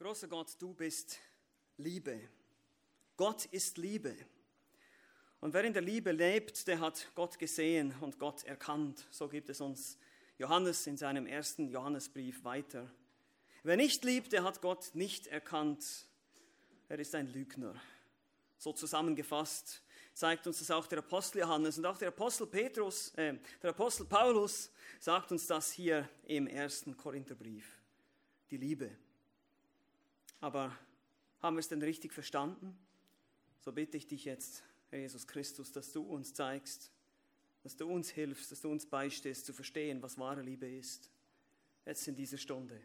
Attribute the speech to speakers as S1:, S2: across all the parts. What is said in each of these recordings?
S1: Großer Gott, du bist Liebe. Gott ist Liebe. Und wer in der Liebe lebt, der hat Gott gesehen und Gott erkannt. So gibt es uns Johannes in seinem ersten Johannesbrief weiter. Wer nicht liebt, der hat Gott nicht erkannt. Er ist ein Lügner. So zusammengefasst zeigt uns das auch der Apostel Johannes und auch der Apostel Petrus, äh, der Apostel Paulus sagt uns das hier im ersten Korintherbrief. Die Liebe. Aber haben wir es denn richtig verstanden? So bitte ich dich jetzt, Herr Jesus Christus, dass du uns zeigst, dass du uns hilfst, dass du uns beistehst zu verstehen, was wahre Liebe ist. Jetzt in dieser Stunde.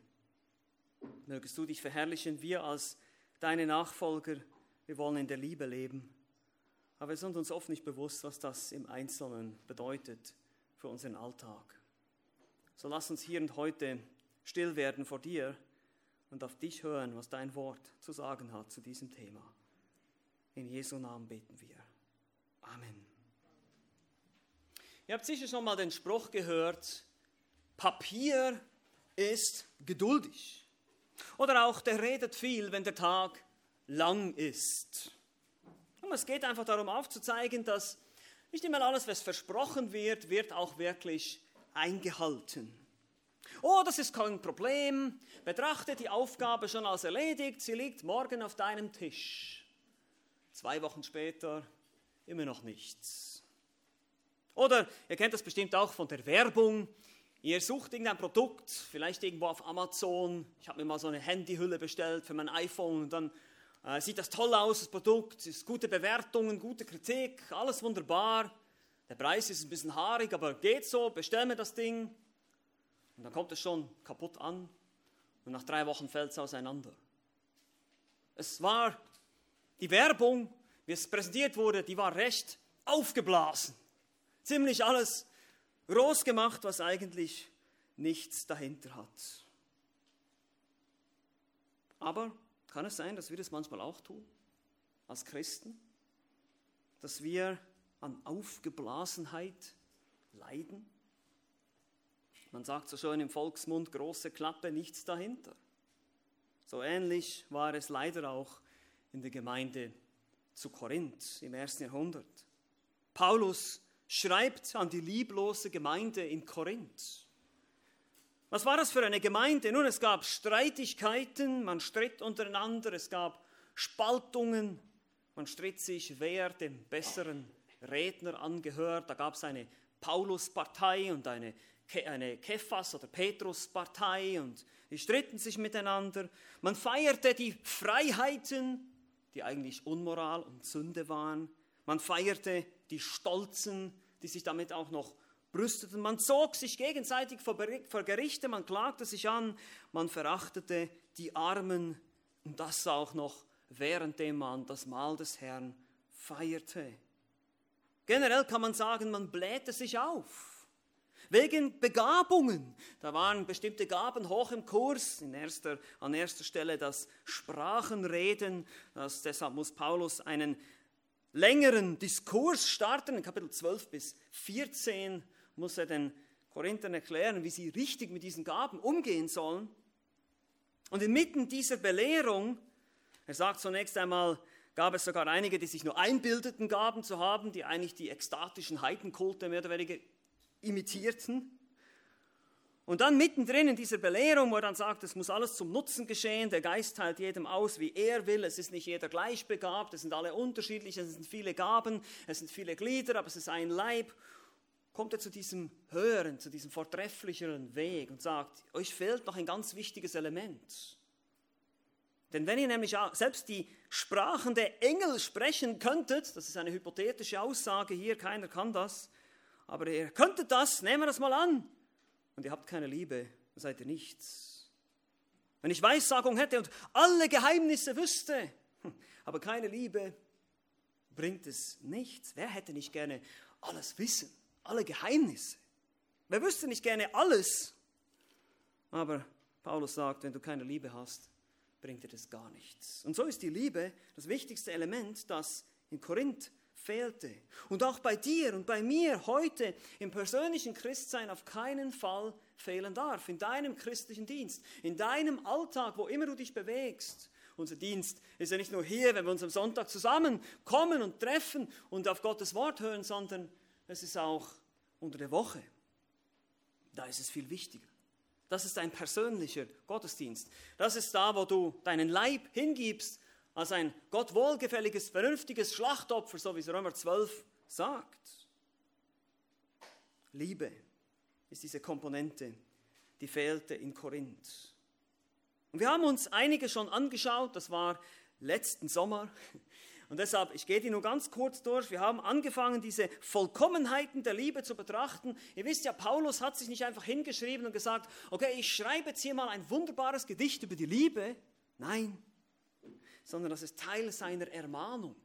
S1: Mögest du dich verherrlichen, wir als deine Nachfolger, wir wollen in der Liebe leben. Aber wir sind uns oft nicht bewusst, was das im Einzelnen bedeutet für unseren Alltag. So lass uns hier und heute still werden vor dir und auf dich hören, was dein Wort zu sagen hat zu diesem Thema. In Jesu Namen beten wir. Amen. Ihr habt sicher schon mal den Spruch gehört, Papier ist geduldig. Oder auch, der redet viel, wenn der Tag lang ist. Und es geht einfach darum aufzuzeigen, dass nicht immer alles, was versprochen wird, wird auch wirklich eingehalten. Oh, das ist kein Problem. Betrachte die Aufgabe schon als erledigt. Sie liegt morgen auf deinem Tisch. Zwei Wochen später immer noch nichts. Oder ihr kennt das bestimmt auch von der Werbung. Ihr sucht irgendein Produkt, vielleicht irgendwo auf Amazon. Ich habe mir mal so eine Handyhülle bestellt für mein iPhone und dann äh, sieht das toll aus, das Produkt, es ist gute Bewertungen, gute Kritik, alles wunderbar. Der Preis ist ein bisschen haarig, aber geht so, bestell mir das Ding. Und dann kommt es schon kaputt an und nach drei Wochen fällt es auseinander. Es war die Werbung, wie es präsentiert wurde, die war recht aufgeblasen. Ziemlich alles groß gemacht, was eigentlich nichts dahinter hat. Aber kann es sein, dass wir das manchmal auch tun, als Christen? Dass wir an Aufgeblasenheit leiden? Man sagt so schön im Volksmund, große Klappe, nichts dahinter. So ähnlich war es leider auch in der Gemeinde zu Korinth im ersten Jahrhundert. Paulus schreibt an die lieblose Gemeinde in Korinth. Was war das für eine Gemeinde? Nun, es gab Streitigkeiten, man stritt untereinander, es gab Spaltungen, man stritt sich, wer dem besseren Redner angehört. Da gab es eine Pauluspartei und eine eine Kephas- oder Petrus-Partei und die stritten sich miteinander. Man feierte die Freiheiten, die eigentlich Unmoral und Sünde waren. Man feierte die Stolzen, die sich damit auch noch brüsteten. Man zog sich gegenseitig vor Gerichte, man klagte sich an, man verachtete die Armen und das auch noch währenddem man das Mahl des Herrn feierte. Generell kann man sagen, man blähte sich auf wegen Begabungen. Da waren bestimmte Gaben hoch im Kurs. In erster, an erster Stelle das Sprachenreden. Das, deshalb muss Paulus einen längeren Diskurs starten. In Kapitel 12 bis 14 muss er den Korinthern erklären, wie sie richtig mit diesen Gaben umgehen sollen. Und inmitten dieser Belehrung, er sagt zunächst einmal, gab es sogar einige, die sich nur einbildeten, Gaben zu haben, die eigentlich die ekstatischen Heidenkulte mehr oder weniger imitierten. Und dann mittendrin in dieser Belehrung, wo er dann sagt, es muss alles zum Nutzen geschehen, der Geist teilt jedem aus, wie er will, es ist nicht jeder gleichbegabt, es sind alle unterschiedlich, es sind viele Gaben, es sind viele Glieder, aber es ist ein Leib, kommt er zu diesem höheren, zu diesem vortrefflicheren Weg und sagt, euch fehlt noch ein ganz wichtiges Element. Denn wenn ihr nämlich selbst die Sprachen der Engel sprechen könntet, das ist eine hypothetische Aussage hier, keiner kann das, aber ihr könntet das, nehmen wir das mal an. Und ihr habt keine Liebe, seid ihr nichts. Wenn ich Weissagung hätte und alle Geheimnisse wüsste, aber keine Liebe, bringt es nichts. Wer hätte nicht gerne alles wissen, alle Geheimnisse? Wer wüsste nicht gerne alles? Aber Paulus sagt, wenn du keine Liebe hast, bringt dir das gar nichts. Und so ist die Liebe das wichtigste Element, das in Korinth fehlte. Und auch bei dir und bei mir heute im persönlichen Christsein auf keinen Fall fehlen darf, in deinem christlichen Dienst, in deinem Alltag, wo immer du dich bewegst. Unser Dienst ist ja nicht nur hier, wenn wir uns am Sonntag zusammenkommen und treffen und auf Gottes Wort hören, sondern es ist auch unter der Woche. Da ist es viel wichtiger. Das ist ein persönlicher Gottesdienst. Das ist da, wo du deinen Leib hingibst als ein Gott wohlgefälliges, vernünftiges Schlachtopfer, so wie es Römer 12 sagt. Liebe ist diese Komponente, die fehlte in Korinth. Und wir haben uns einige schon angeschaut, das war letzten Sommer. Und deshalb, ich gehe die nur ganz kurz durch. Wir haben angefangen, diese Vollkommenheiten der Liebe zu betrachten. Ihr wisst ja, Paulus hat sich nicht einfach hingeschrieben und gesagt, okay, ich schreibe jetzt hier mal ein wunderbares Gedicht über die Liebe. Nein, sondern das ist Teil seiner Ermahnung.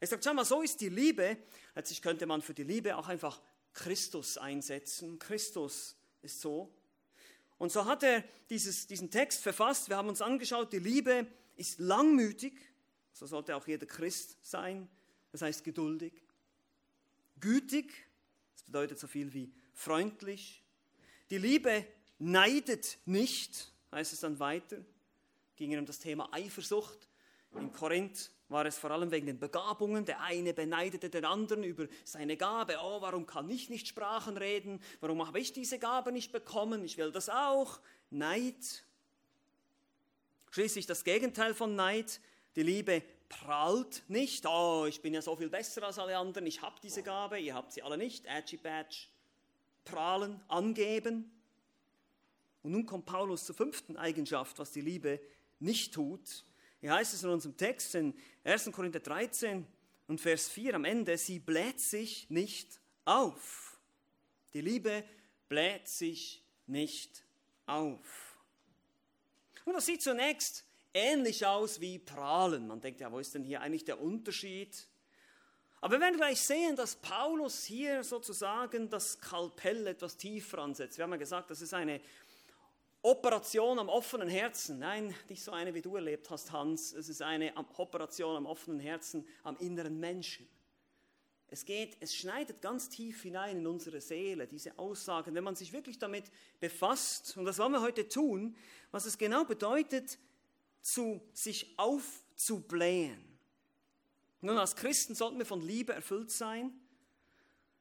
S1: Er sagt, schau mal, so ist die Liebe. Letztlich könnte man für die Liebe auch einfach Christus einsetzen. Christus ist so. Und so hat er dieses, diesen Text verfasst. Wir haben uns angeschaut, die Liebe ist langmütig. So sollte auch jeder Christ sein. Das heißt geduldig. Gütig, das bedeutet so viel wie freundlich. Die Liebe neidet nicht, heißt es dann weiter. Ging um das Thema Eifersucht. In Korinth war es vor allem wegen den Begabungen. Der eine beneidete den anderen über seine Gabe. Oh, warum kann ich nicht Sprachen reden? Warum habe ich diese Gabe nicht bekommen? Ich will das auch. Neid. Schließlich das Gegenteil von Neid. Die Liebe prahlt nicht. Oh, ich bin ja so viel besser als alle anderen. Ich habe diese Gabe. Ihr habt sie alle nicht. Edgy Badge. Prahlen, angeben. Und nun kommt Paulus zur fünften Eigenschaft, was die Liebe nicht tut. Hier heißt es in unserem Text in 1. Korinther 13 und Vers 4 am Ende, sie bläht sich nicht auf. Die Liebe bläht sich nicht auf. Und das sieht zunächst ähnlich aus wie Prahlen. Man denkt ja, wo ist denn hier eigentlich der Unterschied? Aber wir werden gleich sehen, dass Paulus hier sozusagen das Skalpell etwas tiefer ansetzt. Wir haben ja gesagt, das ist eine Operation am offenen Herzen. Nein, nicht so eine, wie du erlebt hast, Hans. Es ist eine Operation am offenen Herzen, am inneren Menschen. Es geht, es schneidet ganz tief hinein in unsere Seele, diese Aussagen, wenn man sich wirklich damit befasst. Und das wollen wir heute tun, was es genau bedeutet, zu sich aufzublähen. Nun, als Christen sollten wir von Liebe erfüllt sein.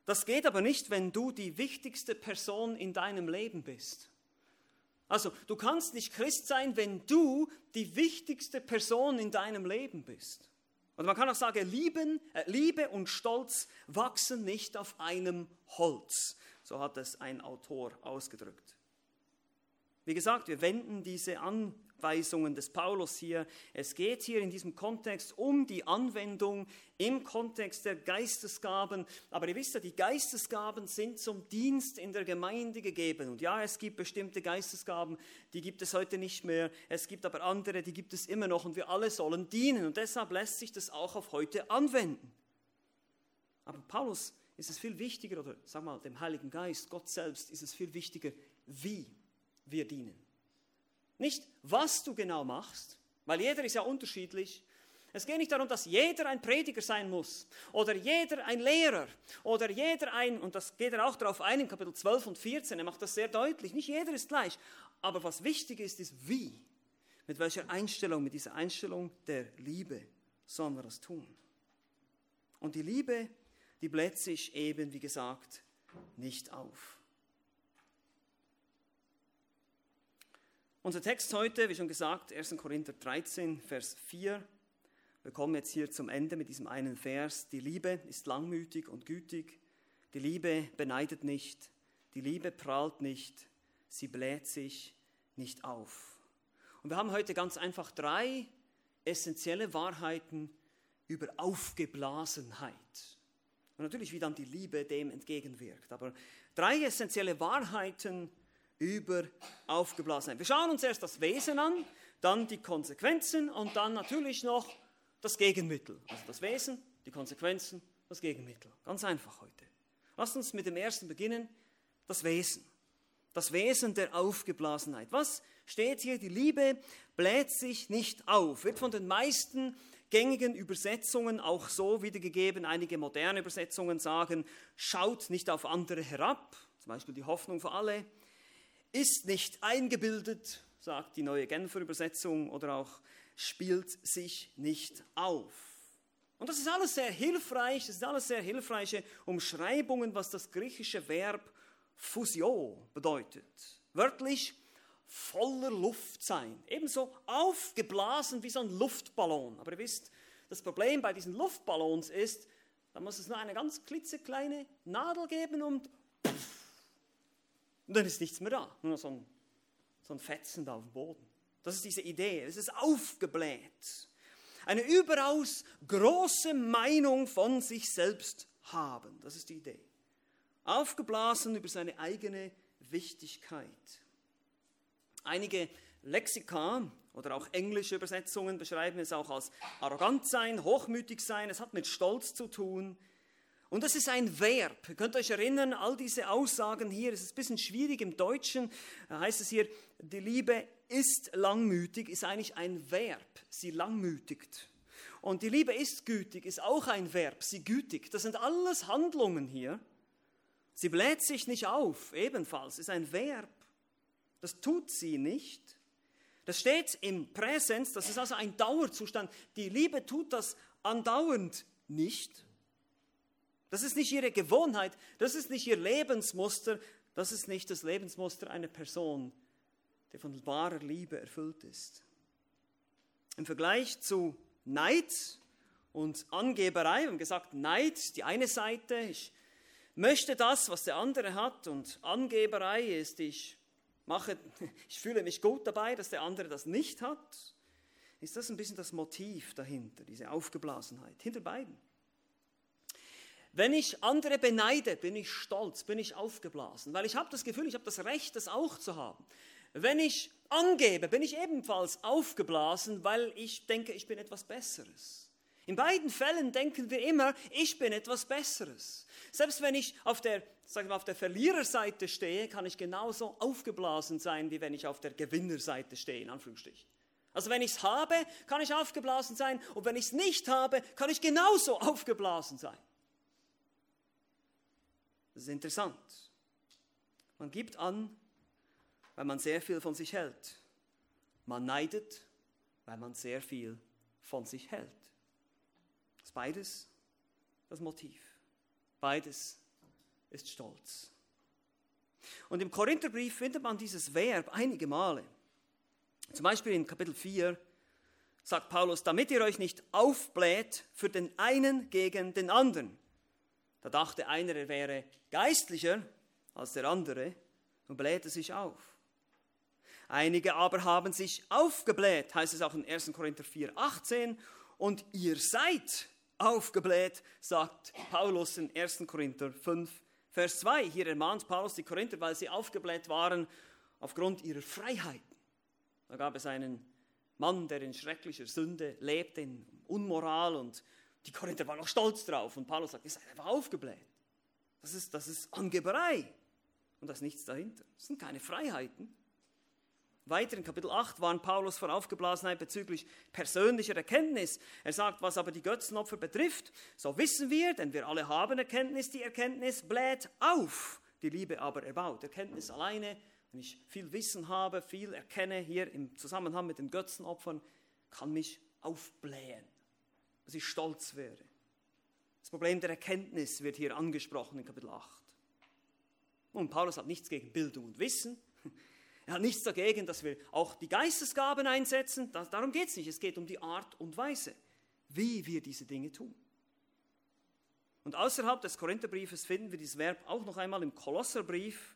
S1: Das geht aber nicht, wenn du die wichtigste Person in deinem Leben bist. Also du kannst nicht Christ sein, wenn du die wichtigste Person in deinem Leben bist. Und man kann auch sagen, Lieben, äh, Liebe und Stolz wachsen nicht auf einem Holz. So hat es ein Autor ausgedrückt. Wie gesagt, wir wenden diese an, Anweisungen des Paulus hier. Es geht hier in diesem Kontext um die Anwendung im Kontext der Geistesgaben. Aber ihr wisst ja, die Geistesgaben sind zum Dienst in der Gemeinde gegeben. Und ja, es gibt bestimmte Geistesgaben, die gibt es heute nicht mehr. Es gibt aber andere, die gibt es immer noch. Und wir alle sollen dienen. Und deshalb lässt sich das auch auf heute anwenden. Aber Paulus ist es viel wichtiger, oder sag mal, dem Heiligen Geist, Gott selbst, ist es viel wichtiger, wie wir dienen. Nicht, was du genau machst, weil jeder ist ja unterschiedlich. Es geht nicht darum, dass jeder ein Prediger sein muss oder jeder ein Lehrer oder jeder ein, und das geht er auch darauf ein in Kapitel 12 und 14, er macht das sehr deutlich, nicht jeder ist gleich. Aber was wichtig ist, ist wie, mit welcher Einstellung, mit dieser Einstellung der Liebe sollen wir das tun. Und die Liebe, die bläht sich eben, wie gesagt, nicht auf. Unser Text heute, wie schon gesagt, 1. Korinther 13, Vers 4. Wir kommen jetzt hier zum Ende mit diesem einen Vers. Die Liebe ist langmütig und gütig. Die Liebe beneidet nicht. Die Liebe prahlt nicht. Sie bläht sich nicht auf. Und wir haben heute ganz einfach drei essentielle Wahrheiten über Aufgeblasenheit. Und natürlich, wie dann die Liebe dem entgegenwirkt. Aber drei essentielle Wahrheiten über über Aufgeblasenheit. Wir schauen uns erst das Wesen an, dann die Konsequenzen und dann natürlich noch das Gegenmittel. Also das Wesen, die Konsequenzen, das Gegenmittel. Ganz einfach heute. Lasst uns mit dem ersten beginnen, das Wesen. Das Wesen der Aufgeblasenheit. Was steht hier? Die Liebe bläht sich nicht auf. Wird von den meisten gängigen Übersetzungen auch so wiedergegeben. Einige moderne Übersetzungen sagen, schaut nicht auf andere herab. Zum Beispiel die Hoffnung für alle. Ist nicht eingebildet, sagt die neue Genfer Übersetzung, oder auch spielt sich nicht auf. Und das ist alles sehr hilfreich, das sind alles sehr hilfreiche Umschreibungen, was das griechische Verb Fusio bedeutet. Wörtlich voller Luft sein, ebenso aufgeblasen wie so ein Luftballon. Aber ihr wisst, das Problem bei diesen Luftballons ist, da muss es nur eine ganz klitzekleine Nadel geben und, und dann ist nichts mehr da, nur so ein, so ein Fetzen da auf dem Boden. Das ist diese Idee, es ist aufgebläht eine überaus große Meinung von sich selbst haben. Das ist die Idee. Aufgeblasen über seine eigene Wichtigkeit. Einige Lexika oder auch englische Übersetzungen beschreiben es auch als arrogant sein, hochmütig sein. Es hat mit Stolz zu tun. Und das ist ein Verb. Ihr könnt euch erinnern, all diese Aussagen hier, es ist ein bisschen schwierig im Deutschen, heißt es hier, die Liebe ist langmütig, ist eigentlich ein Verb. Sie langmütigt. Und die Liebe ist gütig, ist auch ein Verb. Sie gütigt. Das sind alles Handlungen hier. Sie bläht sich nicht auf, ebenfalls, ist ein Verb. Das tut sie nicht. Das steht im Präsens, das ist also ein Dauerzustand. Die Liebe tut das andauernd nicht. Das ist nicht ihre Gewohnheit, das ist nicht ihr Lebensmuster, das ist nicht das Lebensmuster einer Person, der von wahrer Liebe erfüllt ist. Im Vergleich zu Neid und Angeberei, wir haben gesagt, Neid, die eine Seite, ich möchte das, was der andere hat, und Angeberei ist, ich mache, ich fühle mich gut dabei, dass der andere das nicht hat. Ist das ein bisschen das Motiv dahinter, diese Aufgeblasenheit, hinter beiden? Wenn ich andere beneide, bin ich stolz, bin ich aufgeblasen, weil ich habe das Gefühl, ich habe das Recht, das auch zu haben. Wenn ich angebe, bin ich ebenfalls aufgeblasen, weil ich denke, ich bin etwas Besseres. In beiden Fällen denken wir immer, ich bin etwas Besseres. Selbst wenn ich auf der, sagen wir, auf der Verliererseite stehe, kann ich genauso aufgeblasen sein, wie wenn ich auf der Gewinnerseite stehe, in Anführungsstrichen. Also wenn ich es habe, kann ich aufgeblasen sein und wenn ich es nicht habe, kann ich genauso aufgeblasen sein. Das ist interessant. Man gibt an, weil man sehr viel von sich hält. Man neidet, weil man sehr viel von sich hält. Das ist beides das Motiv. Beides ist Stolz. Und im Korintherbrief findet man dieses Verb einige Male. Zum Beispiel in Kapitel 4 sagt Paulus, damit ihr euch nicht aufbläht für den einen gegen den anderen. Da dachte einer, er wäre geistlicher als der andere und blähte sich auf. Einige aber haben sich aufgebläht, heißt es auch in 1. Korinther 4, 18. Und ihr seid aufgebläht, sagt Paulus in 1. Korinther 5, Vers 2. Hier ermahnt Paulus die Korinther, weil sie aufgebläht waren aufgrund ihrer Freiheiten. Da gab es einen Mann, der in schrecklicher Sünde lebte, in Unmoral und die Korinther waren noch stolz drauf. Und Paulus sagt, ihr seid einfach aufgebläht. Das ist, das ist Angeberei. Und da ist nichts dahinter. Das sind keine Freiheiten. Weiter in Kapitel 8 warnt Paulus vor Aufgeblasenheit bezüglich persönlicher Erkenntnis. Er sagt, was aber die Götzenopfer betrifft, so wissen wir, denn wir alle haben Erkenntnis, die Erkenntnis bläht auf, die Liebe aber erbaut. Erkenntnis alleine, wenn ich viel Wissen habe, viel erkenne hier im Zusammenhang mit den Götzenopfern, kann mich aufblähen, dass ich stolz werde. Das Problem der Erkenntnis wird hier angesprochen in Kapitel 8. Und Paulus hat nichts gegen Bildung und Wissen. Er hat nichts dagegen, dass wir auch die Geistesgaben einsetzen. Das, darum geht es nicht. Es geht um die Art und Weise, wie wir diese Dinge tun. Und außerhalb des Korintherbriefes finden wir dieses Verb auch noch einmal im Kolosserbrief.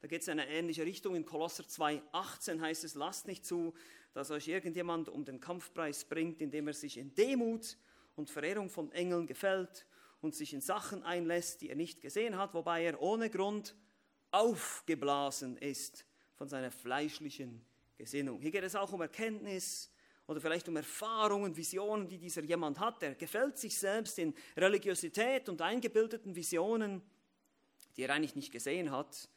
S1: Da geht es in eine ähnliche Richtung. In Kolosser 2,18 heißt es, lasst nicht zu, dass euch irgendjemand um den Kampfpreis bringt, indem er sich in Demut und Verehrung von Engeln gefällt und sich in Sachen einlässt, die er nicht gesehen hat, wobei er ohne Grund aufgeblasen ist von seiner fleischlichen Gesinnung. Hier geht es auch um Erkenntnis oder vielleicht um Erfahrungen, Visionen, die dieser jemand hat. Er gefällt sich selbst in Religiosität und eingebildeten Visionen, die er eigentlich nicht gesehen hat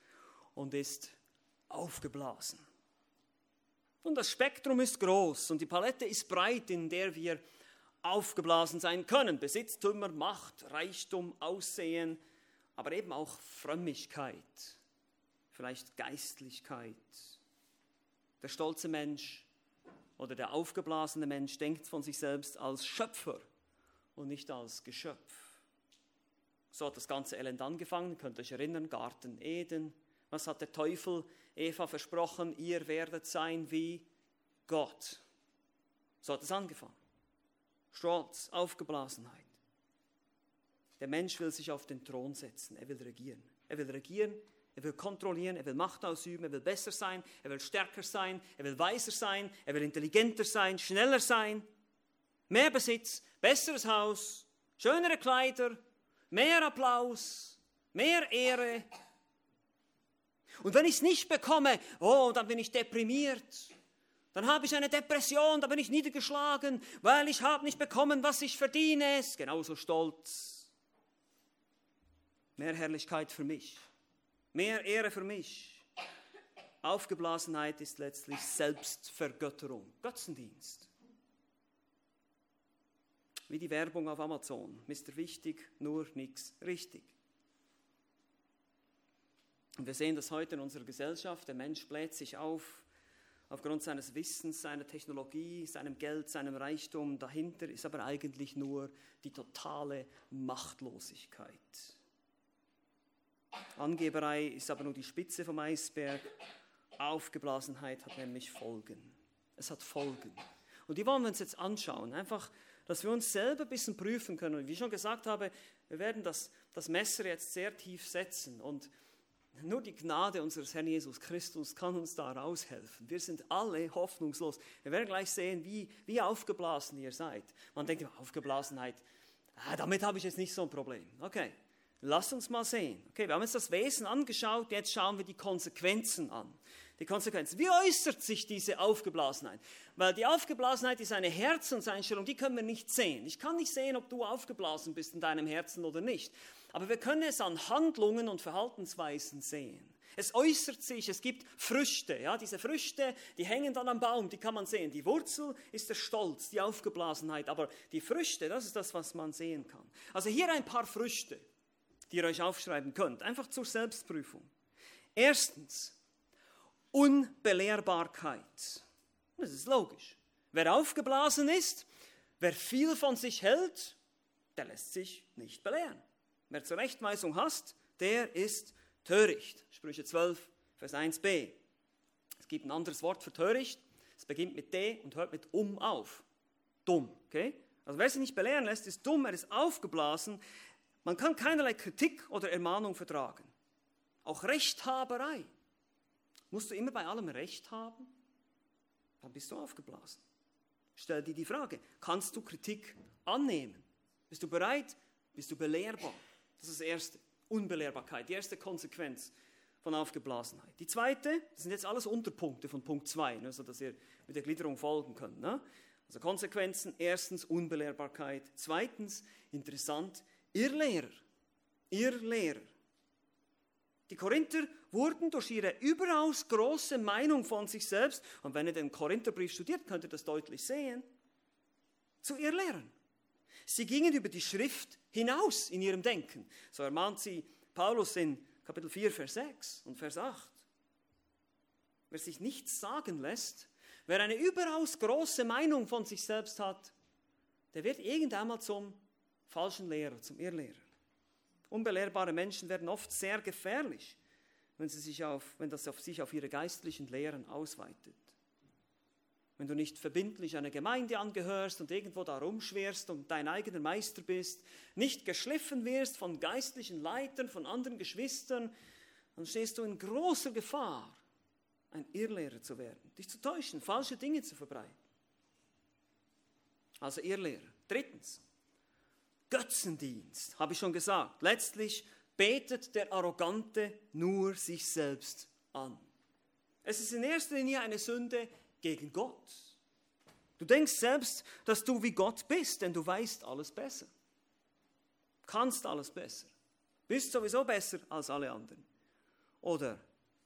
S1: und ist aufgeblasen. Und das Spektrum ist groß und die Palette ist breit, in der wir aufgeblasen sein können. Besitztümer, Macht, Reichtum, Aussehen, aber eben auch Frömmigkeit vielleicht Geistlichkeit. Der stolze Mensch oder der aufgeblasene Mensch denkt von sich selbst als Schöpfer und nicht als Geschöpf. So hat das ganze Elend angefangen, könnt ihr euch erinnern, Garten Eden. Was hat der Teufel Eva versprochen? Ihr werdet sein wie Gott. So hat es angefangen. Stolz, Aufgeblasenheit. Der Mensch will sich auf den Thron setzen, er will regieren. Er will regieren, er will kontrollieren, er will Macht ausüben, er will besser sein, er will stärker sein, er will weiser sein, er will intelligenter sein, schneller sein, mehr Besitz, besseres Haus, schönere Kleider, mehr Applaus, mehr Ehre. Und wenn ich es nicht bekomme, oh, dann bin ich deprimiert. Dann habe ich eine Depression, dann bin ich niedergeschlagen, weil ich habe nicht bekommen, was ich verdiene. Ist genauso stolz. Mehr Herrlichkeit für mich, mehr Ehre für mich. Aufgeblasenheit ist letztlich Selbstvergötterung, Götzendienst. Wie die Werbung auf Amazon. Mr. Wichtig, nur nichts richtig. Und wir sehen das heute in unserer Gesellschaft. Der Mensch bläht sich auf aufgrund seines Wissens, seiner Technologie, seinem Geld, seinem Reichtum. Dahinter ist aber eigentlich nur die totale Machtlosigkeit. Angeberei ist aber nur die Spitze vom Eisberg. Aufgeblasenheit hat nämlich Folgen. Es hat Folgen. Und die wollen wir uns jetzt anschauen. Einfach dass wir uns selber ein bisschen prüfen können. Und wie ich schon gesagt habe, wir werden das, das Messer jetzt sehr tief setzen und nur die Gnade unseres Herrn Jesus Christus kann uns da raushelfen. Wir sind alle hoffnungslos. Wir werden gleich sehen, wie, wie aufgeblasen ihr seid. Man denkt, Aufgeblasenheit, ah, damit habe ich jetzt nicht so ein Problem. Okay, lasst uns mal sehen. Okay, wir haben uns das Wesen angeschaut, jetzt schauen wir die Konsequenzen an die Konsequenz. Wie äußert sich diese Aufgeblasenheit? Weil die Aufgeblasenheit ist eine Herzenseinstellung, die können wir nicht sehen. Ich kann nicht sehen, ob du aufgeblasen bist in deinem Herzen oder nicht. Aber wir können es an Handlungen und Verhaltensweisen sehen. Es äußert sich, es gibt Früchte. Ja, diese Früchte, die hängen dann am Baum, die kann man sehen. Die Wurzel ist der Stolz, die Aufgeblasenheit. Aber die Früchte, das ist das, was man sehen kann. Also hier ein paar Früchte, die ihr euch aufschreiben könnt, einfach zur Selbstprüfung. Erstens, Unbelehrbarkeit. Das ist logisch. Wer aufgeblasen ist, wer viel von sich hält, der lässt sich nicht belehren. Wer Zurechtweisung hasst, der ist töricht. Sprüche 12, Vers 1b. Es gibt ein anderes Wort für töricht. Es beginnt mit D und hört mit um auf. Dumm. Okay? Also wer sich nicht belehren lässt, ist dumm, er ist aufgeblasen. Man kann keinerlei Kritik oder Ermahnung vertragen. Auch Rechthaberei Musst du immer bei allem Recht haben? Dann bist du aufgeblasen. Stell dir die Frage, kannst du Kritik annehmen? Bist du bereit? Bist du belehrbar? Das ist das Erste. Unbelehrbarkeit, die erste Konsequenz von Aufgeblasenheit. Die zweite, das sind jetzt alles Unterpunkte von Punkt 2, ne, sodass ihr mit der Gliederung folgen könnt. Ne? Also Konsequenzen, erstens Unbelehrbarkeit, zweitens, interessant, Irrlehrer. Irrlehrer. Die Korinther wurden durch ihre überaus große Meinung von sich selbst, und wenn ihr den Korintherbrief studiert, könnt ihr das deutlich sehen, zu ihr lehren. Sie gingen über die Schrift hinaus in ihrem Denken. So ermahnt sie Paulus in Kapitel 4, Vers 6 und Vers 8. Wer sich nichts sagen lässt, wer eine überaus große Meinung von sich selbst hat, der wird irgendeinmal zum falschen Lehrer, zum Irrlehrer. Unbelehrbare Menschen werden oft sehr gefährlich, wenn, sie sich auf, wenn das auf sich auf ihre geistlichen Lehren ausweitet. Wenn du nicht verbindlich einer Gemeinde angehörst und irgendwo da rumschwerst und dein eigener Meister bist, nicht geschliffen wirst von geistlichen Leitern, von anderen Geschwistern, dann stehst du in großer Gefahr, ein Irrlehrer zu werden, dich zu täuschen, falsche Dinge zu verbreiten. Also Irrlehrer. Drittens, Götzendienst, habe ich schon gesagt. Letztlich betet der Arrogante nur sich selbst an. Es ist in erster Linie eine Sünde gegen Gott. Du denkst selbst, dass du wie Gott bist, denn du weißt alles besser. Kannst alles besser. Bist sowieso besser als alle anderen. Oder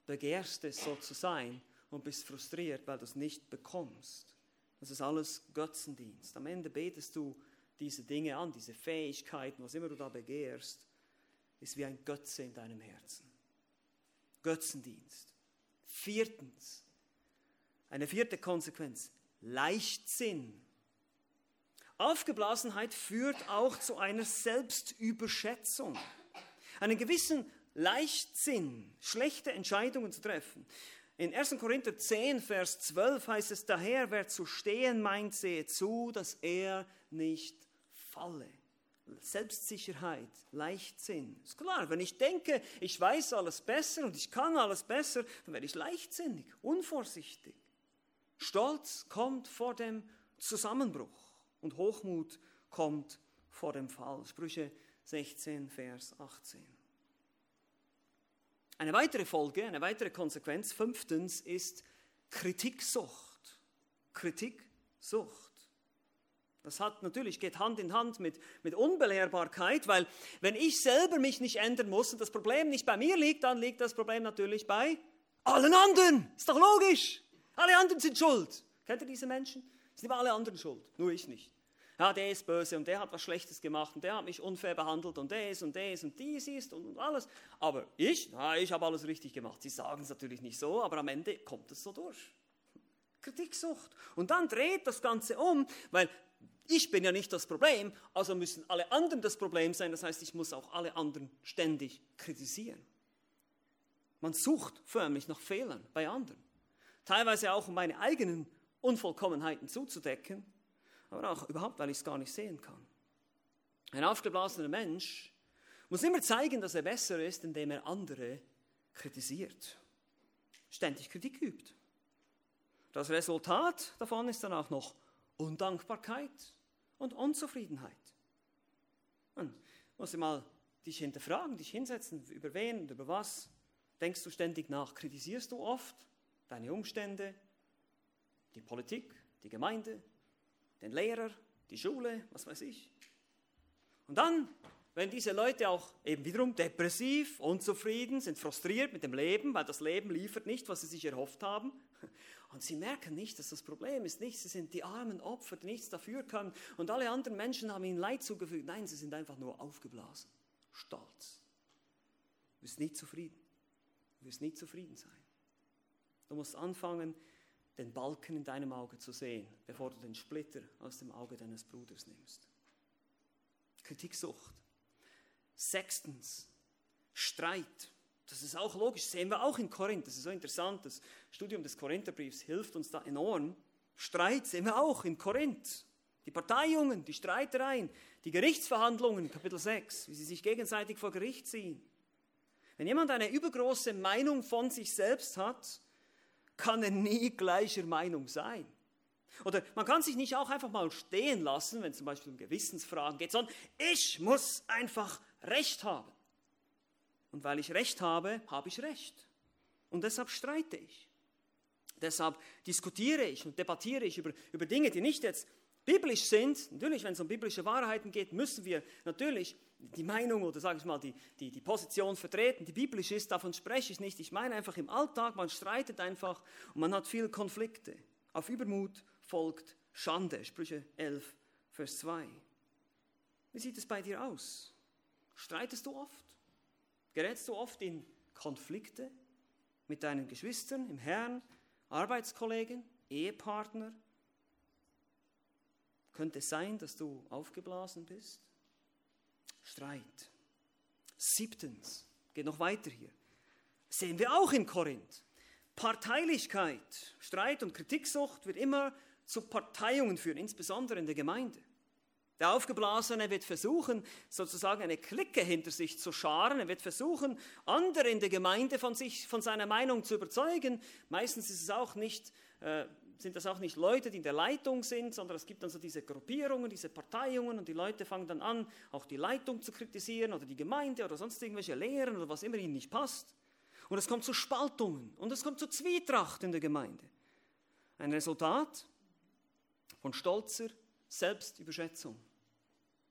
S1: begehrst es so zu sein und bist frustriert, weil du es nicht bekommst. Das ist alles Götzendienst. Am Ende betest du diese Dinge an, diese Fähigkeiten, was immer du da begehrst, ist wie ein Götze in deinem Herzen. Götzendienst. Viertens, eine vierte Konsequenz, Leichtsinn. Aufgeblasenheit führt auch zu einer Selbstüberschätzung, einen gewissen Leichtsinn, schlechte Entscheidungen zu treffen. In 1. Korinther 10, Vers 12 heißt es, daher wer zu stehen meint, sehe zu, dass er nicht falle. Selbstsicherheit, Leichtsinn. Ist klar, wenn ich denke, ich weiß alles besser und ich kann alles besser, dann werde ich leichtsinnig, unvorsichtig. Stolz kommt vor dem Zusammenbruch und Hochmut kommt vor dem Fall. Sprüche 16, Vers 18. Eine weitere Folge, eine weitere Konsequenz, fünftens, ist Kritiksucht. Kritiksucht. Das hat natürlich, geht Hand in Hand mit, mit Unbelehrbarkeit, weil wenn ich selber mich nicht ändern muss und das Problem nicht bei mir liegt, dann liegt das Problem natürlich bei allen anderen. Ist doch logisch. Alle anderen sind schuld. Kennt ihr diese Menschen? Sind immer alle anderen schuld, nur ich nicht. Ja, der ist böse und der hat was Schlechtes gemacht und der hat mich unfair behandelt und der ist und der ist und dies ist und, alles. Aber ich, na, ich habe alles richtig gemacht. Sie sagen es natürlich nicht so, aber am Ende kommt es so durch. Kritiksucht. Und dann dreht das Ganze um, weil ich bin ja nicht das Problem, also müssen alle anderen das Problem sein. Das heißt, ich muss auch alle anderen ständig kritisieren. Man sucht förmlich nach Fehlern bei anderen. Teilweise auch, um meine eigenen Unvollkommenheiten zuzudecken, aber auch überhaupt, weil ich es gar nicht sehen kann. Ein aufgeblasener Mensch muss immer zeigen, dass er besser ist, indem er andere kritisiert. Ständig Kritik übt. Das Resultat davon ist dann auch noch Undankbarkeit und Unzufriedenheit. Man muss mal dich hinterfragen, dich hinsetzen, über wen und über was denkst du ständig nach? Kritisierst du oft deine Umstände, die Politik, die Gemeinde, den Lehrer, die Schule, was weiß ich? Und dann, wenn diese Leute auch eben wiederum depressiv, unzufrieden, sind frustriert mit dem Leben, weil das Leben liefert nicht, was sie sich erhofft haben, und sie merken nicht, dass das Problem ist nicht, sie sind die armen Opfer, die nichts dafür können. Und alle anderen Menschen haben ihnen Leid zugefügt. Nein, sie sind einfach nur aufgeblasen, stolz. Du bist nie zufrieden. Du wirst nie zufrieden sein. Du musst anfangen, den Balken in deinem Auge zu sehen, bevor du den Splitter aus dem Auge deines Bruders nimmst. Kritiksucht. Sechstens, Streit. Das ist auch logisch, sehen wir auch in Korinth. Das ist so interessant. Das Studium des Korintherbriefs hilft uns da enorm. Streit sehen wir auch in Korinth. Die Parteiungen, die Streitereien, die Gerichtsverhandlungen, Kapitel 6, wie sie sich gegenseitig vor Gericht ziehen. Wenn jemand eine übergroße Meinung von sich selbst hat, kann er nie gleicher Meinung sein. Oder man kann sich nicht auch einfach mal stehen lassen, wenn es zum Beispiel um Gewissensfragen geht, sondern ich muss einfach Recht haben. Und weil ich Recht habe, habe ich Recht. Und deshalb streite ich. Deshalb diskutiere ich und debattiere ich über, über Dinge, die nicht jetzt biblisch sind. Natürlich, wenn es um biblische Wahrheiten geht, müssen wir natürlich die Meinung oder sage ich mal die, die, die Position vertreten, die biblisch ist. Davon spreche ich nicht. Ich meine einfach im Alltag, man streitet einfach und man hat viele Konflikte. Auf Übermut folgt Schande. Sprüche 11, Vers 2. Wie sieht es bei dir aus? Streitest du oft? Gerätst du oft in Konflikte mit deinen Geschwistern im Herrn, Arbeitskollegen, Ehepartner? Könnte es sein, dass du aufgeblasen bist? Streit. Siebtens, geht noch weiter hier. Sehen wir auch in Korinth. Parteilichkeit, Streit und Kritiksucht wird immer zu Parteiungen führen, insbesondere in der Gemeinde. Der Aufgeblasene wird versuchen, sozusagen eine Clique hinter sich zu scharen. Er wird versuchen, andere in der Gemeinde von, sich, von seiner Meinung zu überzeugen. Meistens ist es auch nicht, äh, sind das auch nicht Leute, die in der Leitung sind, sondern es gibt dann so diese Gruppierungen, diese Parteiungen und die Leute fangen dann an, auch die Leitung zu kritisieren oder die Gemeinde oder sonst irgendwelche Lehren oder was immer ihnen nicht passt. Und es kommt zu Spaltungen und es kommt zu Zwietracht in der Gemeinde. Ein Resultat von stolzer Selbstüberschätzung.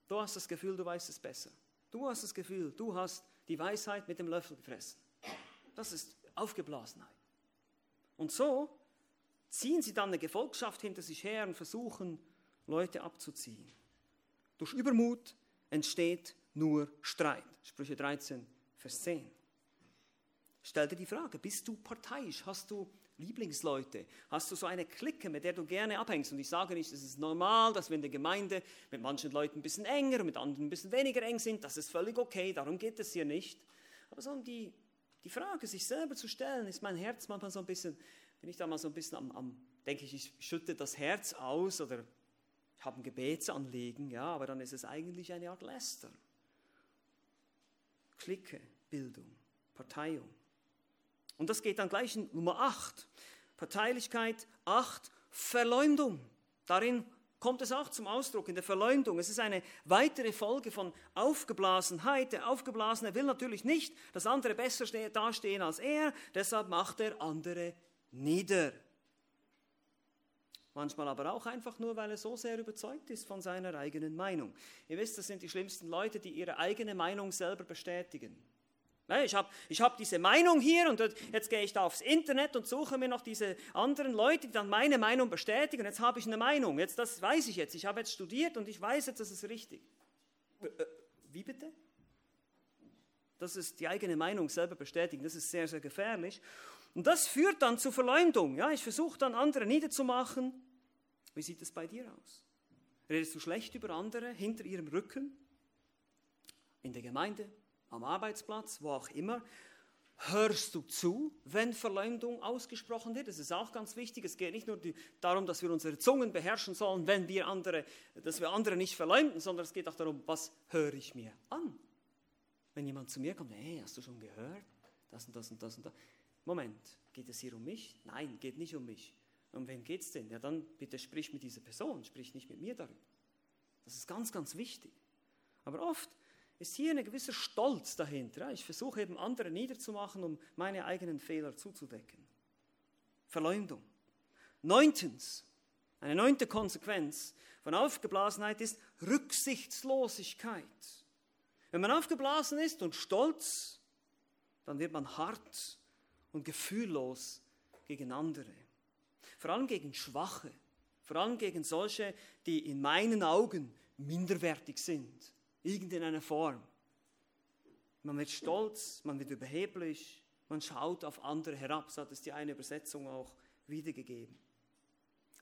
S1: Du hast das Gefühl, du weißt es besser. Du hast das Gefühl, du hast die Weisheit mit dem Löffel gefressen. Das ist Aufgeblasenheit. Und so ziehen sie dann eine Gefolgschaft hinter sich her und versuchen, Leute abzuziehen. Durch Übermut entsteht nur Streit. Sprüche 13, Vers 10. stell dir die Frage, bist du parteiisch? Hast du Lieblingsleute? Hast du so eine Clique, mit der du gerne abhängst? Und ich sage nicht, es ist normal, dass wir in der Gemeinde mit manchen Leuten ein bisschen enger und mit anderen ein bisschen weniger eng sind. Das ist völlig okay, darum geht es hier nicht. Aber so um die, die Frage, sich selber zu stellen, ist mein Herz manchmal so ein bisschen, bin ich da mal so ein bisschen am, am denke ich, ich schütte das Herz aus oder ich habe ein Gebetsanliegen, ja, aber dann ist es eigentlich eine Art Läster. Clique, Bildung, Parteiung. Und das geht dann gleich in Nummer 8. Parteilichkeit, 8, Verleumdung. Darin kommt es auch zum Ausdruck in der Verleumdung. Es ist eine weitere Folge von Aufgeblasenheit. Der Aufgeblasene will natürlich nicht, dass andere besser dastehen als er, deshalb macht er andere nieder. Manchmal aber auch einfach nur, weil er so sehr überzeugt ist von seiner eigenen Meinung. Ihr wisst, das sind die schlimmsten Leute, die ihre eigene Meinung selber bestätigen. Ich habe ich hab diese Meinung hier und jetzt gehe ich da aufs Internet und suche mir noch diese anderen Leute, die dann meine Meinung bestätigen. Jetzt habe ich eine Meinung. Jetzt, das weiß ich jetzt. Ich habe jetzt studiert und ich weiß jetzt, das ist richtig. Äh, wie bitte? Das ist die eigene Meinung selber bestätigen. Das ist sehr, sehr gefährlich. Und das führt dann zu Verleumdung. Ja, ich versuche dann andere niederzumachen. Wie sieht es bei dir aus? Redest du schlecht über andere hinter ihrem Rücken? In der Gemeinde, am Arbeitsplatz, wo auch immer. Hörst du zu, wenn Verleumdung ausgesprochen wird? Das ist auch ganz wichtig. Es geht nicht nur darum, dass wir unsere Zungen beherrschen sollen, wenn wir andere, dass wir andere nicht verleumden, sondern es geht auch darum, was höre ich mir an? Wenn jemand zu mir kommt, hey, hast du schon gehört? Das und das und das und das. Moment, geht es hier um mich? Nein, geht nicht um mich. Um wen geht es denn? Ja, dann bitte sprich mit dieser Person, sprich nicht mit mir darüber. Das ist ganz, ganz wichtig. Aber oft ist hier ein gewisser Stolz dahinter. Ich versuche eben andere niederzumachen, um meine eigenen Fehler zuzudecken. Verleumdung. Neuntens, eine neunte Konsequenz von Aufgeblasenheit ist Rücksichtslosigkeit. Wenn man aufgeblasen ist und stolz, dann wird man hart und gefühllos gegen andere. Vor allem gegen Schwache, vor allem gegen solche, die in meinen Augen minderwertig sind irgendeiner Form. Man wird stolz, man wird überheblich, man schaut auf andere herab, so hat es die eine Übersetzung auch wiedergegeben.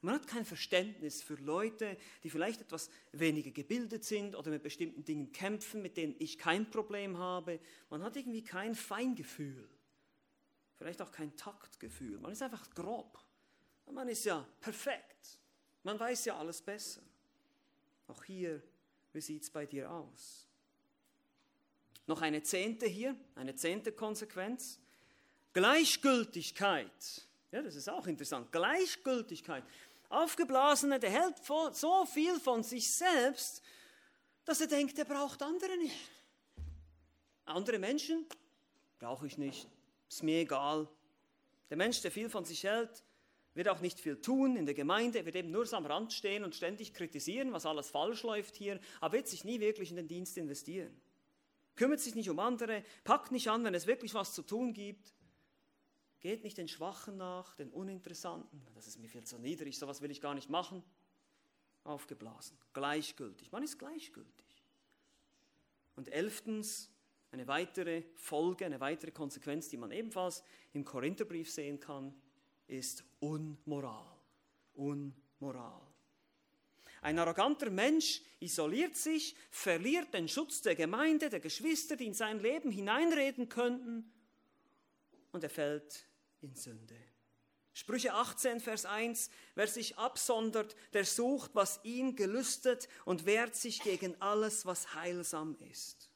S1: Man hat kein Verständnis für Leute, die vielleicht etwas weniger gebildet sind oder mit bestimmten Dingen kämpfen, mit denen ich kein Problem habe. Man hat irgendwie kein Feingefühl, vielleicht auch kein Taktgefühl. Man ist einfach grob. Man ist ja perfekt. Man weiß ja alles besser. Auch hier wie sieht es bei dir aus? Noch eine zehnte hier, eine zehnte Konsequenz. Gleichgültigkeit. Ja, das ist auch interessant. Gleichgültigkeit. Aufgeblasene, der hält so viel von sich selbst, dass er denkt, er braucht andere nicht. Andere Menschen brauche ich nicht. Ist mir egal. Der Mensch, der viel von sich hält, wird auch nicht viel tun in der Gemeinde, wird eben nur so am Rand stehen und ständig kritisieren, was alles falsch läuft hier, aber wird sich nie wirklich in den Dienst investieren. Kümmert sich nicht um andere, packt nicht an, wenn es wirklich was zu tun gibt. Geht nicht den Schwachen nach, den Uninteressanten. Das ist mir viel zu niedrig, sowas will ich gar nicht machen. Aufgeblasen, gleichgültig. Man ist gleichgültig. Und elftens, eine weitere Folge, eine weitere Konsequenz, die man ebenfalls im Korintherbrief sehen kann, ist Unmoral. Unmoral. Ein arroganter Mensch isoliert sich, verliert den Schutz der Gemeinde, der Geschwister, die in sein Leben hineinreden könnten, und er fällt in Sünde. Sprüche 18, Vers 1, wer sich absondert, der sucht, was ihn gelüstet und wehrt sich gegen alles, was heilsam ist.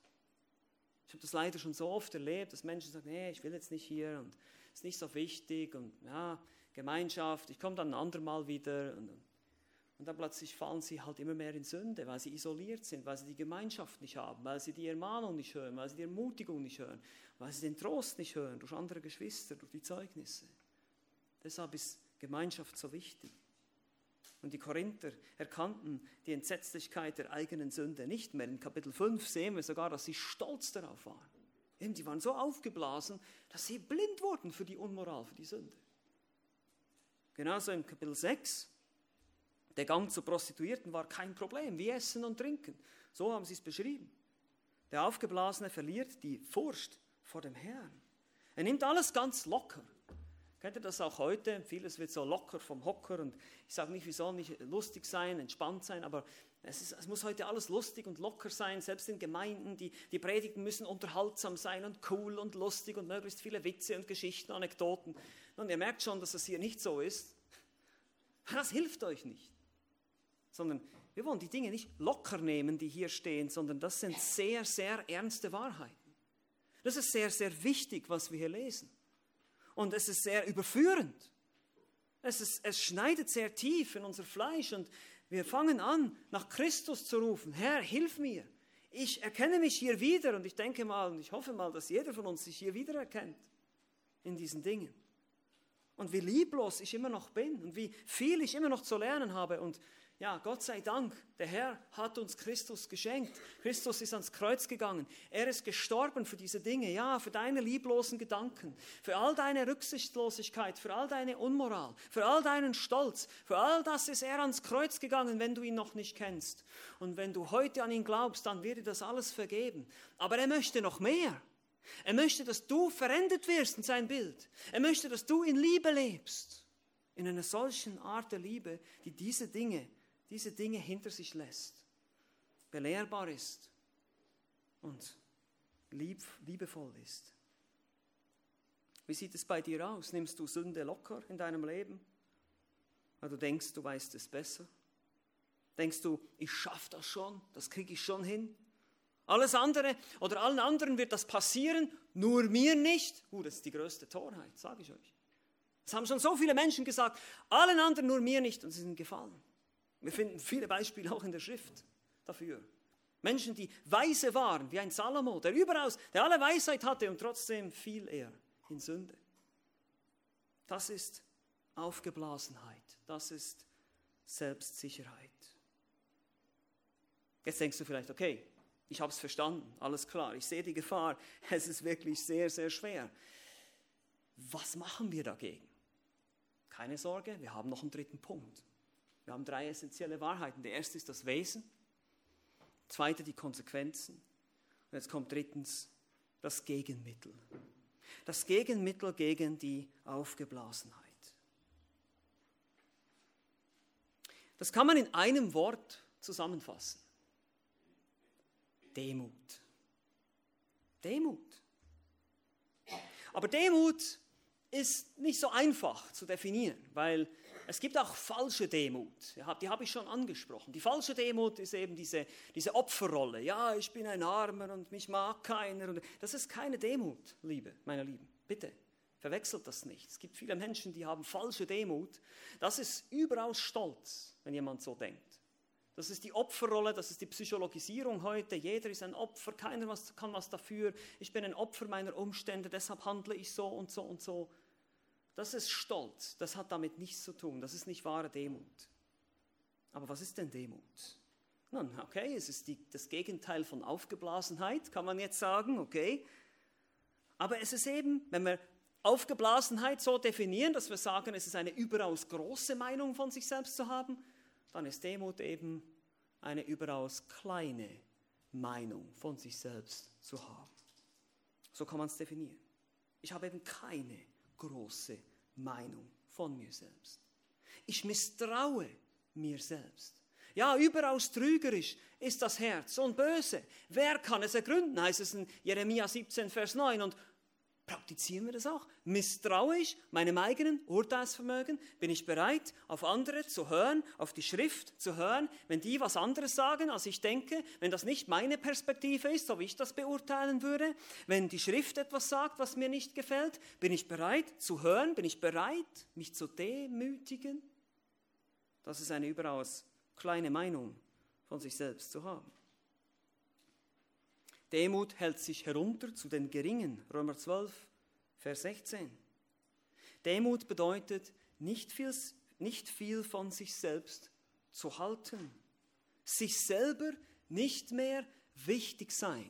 S1: Ich habe das leider schon so oft erlebt, dass Menschen sagen, nee, ich will jetzt nicht hier und ist nicht so wichtig und ja, Gemeinschaft, ich komme dann ein andermal wieder. Und, und dann plötzlich fallen sie halt immer mehr in Sünde, weil sie isoliert sind, weil sie die Gemeinschaft nicht haben, weil sie die Ermahnung nicht hören, weil sie die Ermutigung nicht hören, weil sie den Trost nicht hören durch andere Geschwister, durch die Zeugnisse. Deshalb ist Gemeinschaft so wichtig. Und die Korinther erkannten die Entsetzlichkeit der eigenen Sünde nicht mehr. In Kapitel 5 sehen wir sogar, dass sie stolz darauf waren. Eben, die waren so aufgeblasen, dass sie blind wurden für die Unmoral, für die Sünde. Genauso im Kapitel 6. Der Gang zu Prostituierten war kein Problem, wie Essen und Trinken. So haben sie es beschrieben. Der Aufgeblasene verliert die Furcht vor dem Herrn. Er nimmt alles ganz locker. Kennt ihr das auch heute? Vieles wird so locker vom Hocker und ich sage nicht, wie soll nicht lustig sein, entspannt sein, aber es, ist, es, muss heute alles lustig und locker sein, selbst in Gemeinden. Die, die Predigten müssen unterhaltsam sein und cool und lustig und möglichst viele Witze und Geschichten, Anekdoten. Und ihr merkt schon, dass es hier nicht so ist. Das hilft euch nicht. Sondern wir wollen die Dinge nicht locker nehmen, die hier stehen, sondern das sind sehr, sehr ernste Wahrheiten. Das ist sehr, sehr wichtig, was wir hier lesen. Und es ist sehr überführend. Es, ist, es schneidet sehr tief in unser Fleisch und wir fangen an, nach Christus zu rufen, Herr, hilf mir. Ich erkenne mich hier wieder und ich denke mal und ich hoffe mal, dass jeder von uns sich hier wiedererkennt in diesen Dingen. Und wie lieblos ich immer noch bin und wie viel ich immer noch zu lernen habe. Und ja, Gott sei Dank, der Herr hat uns Christus geschenkt. Christus ist ans Kreuz gegangen. Er ist gestorben für diese Dinge, ja, für deine lieblosen Gedanken, für all deine Rücksichtslosigkeit, für all deine Unmoral, für all deinen Stolz, für all das ist er ans Kreuz gegangen, wenn du ihn noch nicht kennst. Und wenn du heute an ihn glaubst, dann wird dir das alles vergeben. Aber er möchte noch mehr. Er möchte, dass du verändert wirst in sein Bild. Er möchte, dass du in Liebe lebst. In einer solchen Art der Liebe, die diese Dinge diese Dinge hinter sich lässt, belehrbar ist und lieb, liebevoll ist. Wie sieht es bei dir aus? Nimmst du Sünde locker in deinem Leben? Weil du denkst, du weißt es besser? Denkst du, ich schaffe das schon, das kriege ich schon hin? Alles andere oder allen anderen wird das passieren, nur mir nicht. Uh, das ist die größte Torheit, sage ich euch. Das haben schon so viele Menschen gesagt, allen anderen nur mir nicht und sie sind gefallen. Wir finden viele Beispiele auch in der Schrift dafür. Menschen, die weise waren, wie ein Salomo, der überaus, der alle Weisheit hatte und trotzdem fiel er in Sünde. Das ist Aufgeblasenheit, das ist Selbstsicherheit. Jetzt denkst du vielleicht, okay, ich habe es verstanden, alles klar, ich sehe die Gefahr, es ist wirklich sehr, sehr schwer. Was machen wir dagegen? Keine Sorge, wir haben noch einen dritten Punkt. Wir haben drei essentielle Wahrheiten. Der erste ist das Wesen, zweite die Konsequenzen und jetzt kommt drittens das Gegenmittel. Das Gegenmittel gegen die Aufgeblasenheit. Das kann man in einem Wort zusammenfassen. Demut. Demut. Aber Demut ist nicht so einfach zu definieren, weil es gibt auch falsche Demut. Die habe ich schon angesprochen. Die falsche Demut ist eben diese, diese Opferrolle. Ja, ich bin ein Armer und mich mag keiner. Das ist keine Demut, Liebe, meine Lieben. Bitte, verwechselt das nicht. Es gibt viele Menschen, die haben falsche Demut. Das ist überaus Stolz, wenn jemand so denkt. Das ist die Opferrolle, das ist die Psychologisierung heute. Jeder ist ein Opfer, keiner kann was dafür. Ich bin ein Opfer meiner Umstände, deshalb handle ich so und so und so. Das ist Stolz, das hat damit nichts zu tun, das ist nicht wahre Demut. Aber was ist denn Demut? Nun, okay, es ist die, das Gegenteil von Aufgeblasenheit, kann man jetzt sagen, okay. Aber es ist eben, wenn wir Aufgeblasenheit so definieren, dass wir sagen, es ist eine überaus große Meinung von sich selbst zu haben, dann ist Demut eben eine überaus kleine Meinung von sich selbst zu haben. So kann man es definieren. Ich habe eben keine große Meinung von mir selbst. Ich misstraue mir selbst. Ja, überaus trügerisch ist das Herz und böse. Wer kann es ergründen, heißt es in Jeremia 17, Vers 9. Und Praktizieren wir das auch? Misstraue ich meinem eigenen Urteilsvermögen? Bin ich bereit, auf andere zu hören, auf die Schrift zu hören, wenn die was anderes sagen, als ich denke, wenn das nicht meine Perspektive ist, so wie ich das beurteilen würde? Wenn die Schrift etwas sagt, was mir nicht gefällt, bin ich bereit zu hören? Bin ich bereit, mich zu demütigen? Das ist eine überaus kleine Meinung von sich selbst zu haben. Demut hält sich herunter zu den Geringen. Römer 12, Vers 16. Demut bedeutet, nicht viel, nicht viel von sich selbst zu halten. Sich selber nicht mehr wichtig sein.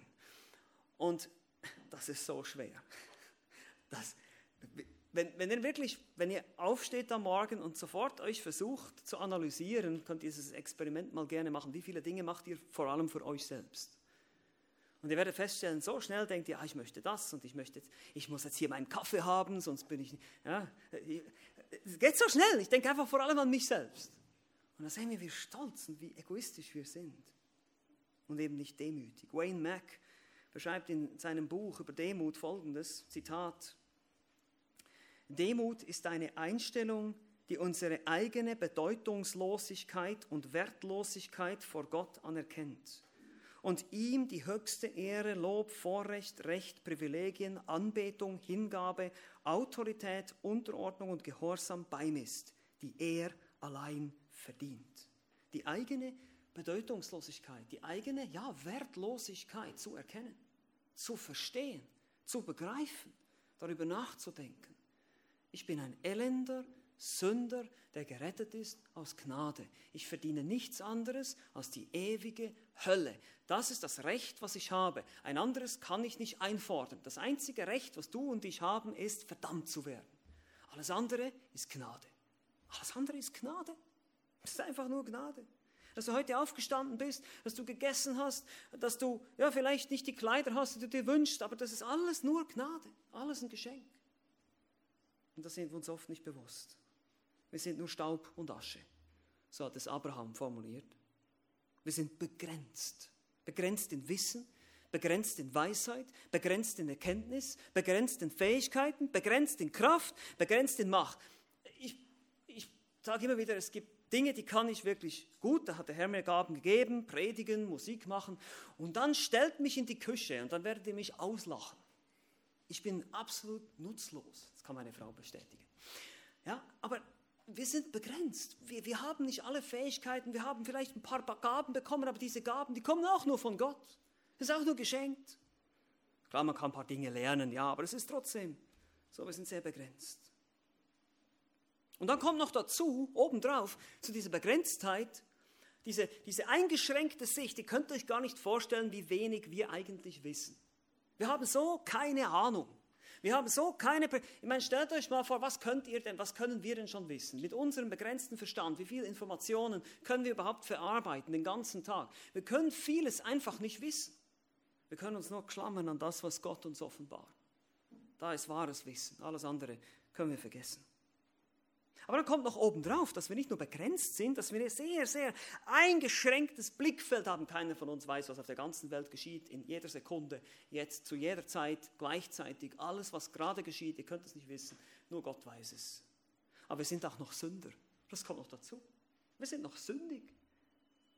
S1: Und das ist so schwer. Das, wenn, wenn ihr wirklich, wenn ihr aufsteht am Morgen und sofort euch versucht zu analysieren, könnt ihr dieses Experiment mal gerne machen. Wie viele Dinge macht ihr vor allem für euch selbst? Und ihr werdet feststellen, so schnell denkt ihr, ah, ich möchte das und ich möchte ich muss jetzt hier meinen Kaffee haben, sonst bin ich, ja, es geht so schnell. Ich denke einfach vor allem an mich selbst. Und da sehen wir, wie stolz und wie egoistisch wir sind. Und eben nicht demütig. Wayne Mack beschreibt in seinem Buch über Demut folgendes, Zitat, Demut ist eine Einstellung, die unsere eigene Bedeutungslosigkeit und Wertlosigkeit vor Gott anerkennt und ihm die höchste Ehre, Lob, Vorrecht, Recht, Privilegien, Anbetung, Hingabe, Autorität, Unterordnung und Gehorsam beimisst, die er allein verdient. Die eigene Bedeutungslosigkeit, die eigene ja, Wertlosigkeit zu erkennen, zu verstehen, zu begreifen, darüber nachzudenken. Ich bin ein elender, Sünder, der gerettet ist aus Gnade. Ich verdiene nichts anderes als die ewige Hölle. Das ist das Recht, was ich habe. Ein anderes kann ich nicht einfordern. Das einzige Recht, was du und ich haben, ist verdammt zu werden. Alles andere ist Gnade. Alles andere ist Gnade. Es ist einfach nur Gnade. Dass du heute aufgestanden bist, dass du gegessen hast, dass du ja vielleicht nicht die Kleider hast, die du dir wünschst, aber das ist alles nur Gnade, alles ein Geschenk. Und das sind wir uns oft nicht bewusst. Wir sind nur Staub und Asche. So hat es Abraham formuliert. Wir sind begrenzt. Begrenzt in Wissen, begrenzt in Weisheit, begrenzt in Erkenntnis, begrenzt in Fähigkeiten, begrenzt in Kraft, begrenzt in Macht. Ich, ich sage immer wieder, es gibt Dinge, die kann ich wirklich gut, da hat der Herr mir Gaben gegeben, predigen, Musik machen. Und dann stellt mich in die Küche und dann werdet ihr mich auslachen. Ich bin absolut nutzlos. Das kann meine Frau bestätigen. Ja, aber wir sind begrenzt. Wir, wir haben nicht alle Fähigkeiten. Wir haben vielleicht ein paar Gaben bekommen, aber diese Gaben, die kommen auch nur von Gott. Das ist auch nur geschenkt. Klar, man kann ein paar Dinge lernen, ja, aber es ist trotzdem so, wir sind sehr begrenzt. Und dann kommt noch dazu, obendrauf, zu dieser Begrenztheit, diese, diese eingeschränkte Sicht, ihr könnt euch gar nicht vorstellen, wie wenig wir eigentlich wissen. Wir haben so keine Ahnung. Wir haben so keine, ich meine, stellt euch mal vor, was könnt ihr denn, was können wir denn schon wissen? Mit unserem begrenzten Verstand, wie viele Informationen können wir überhaupt verarbeiten den ganzen Tag? Wir können vieles einfach nicht wissen. Wir können uns nur klammern an das, was Gott uns offenbart. Da ist wahres Wissen. Alles andere können wir vergessen. Aber dann kommt noch obendrauf, dass wir nicht nur begrenzt sind, dass wir ein sehr, sehr eingeschränktes Blickfeld haben. Keiner von uns weiß, was auf der ganzen Welt geschieht, in jeder Sekunde, jetzt, zu jeder Zeit, gleichzeitig. Alles, was gerade geschieht, ihr könnt es nicht wissen, nur Gott weiß es. Aber wir sind auch noch Sünder. Das kommt noch dazu. Wir sind noch sündig.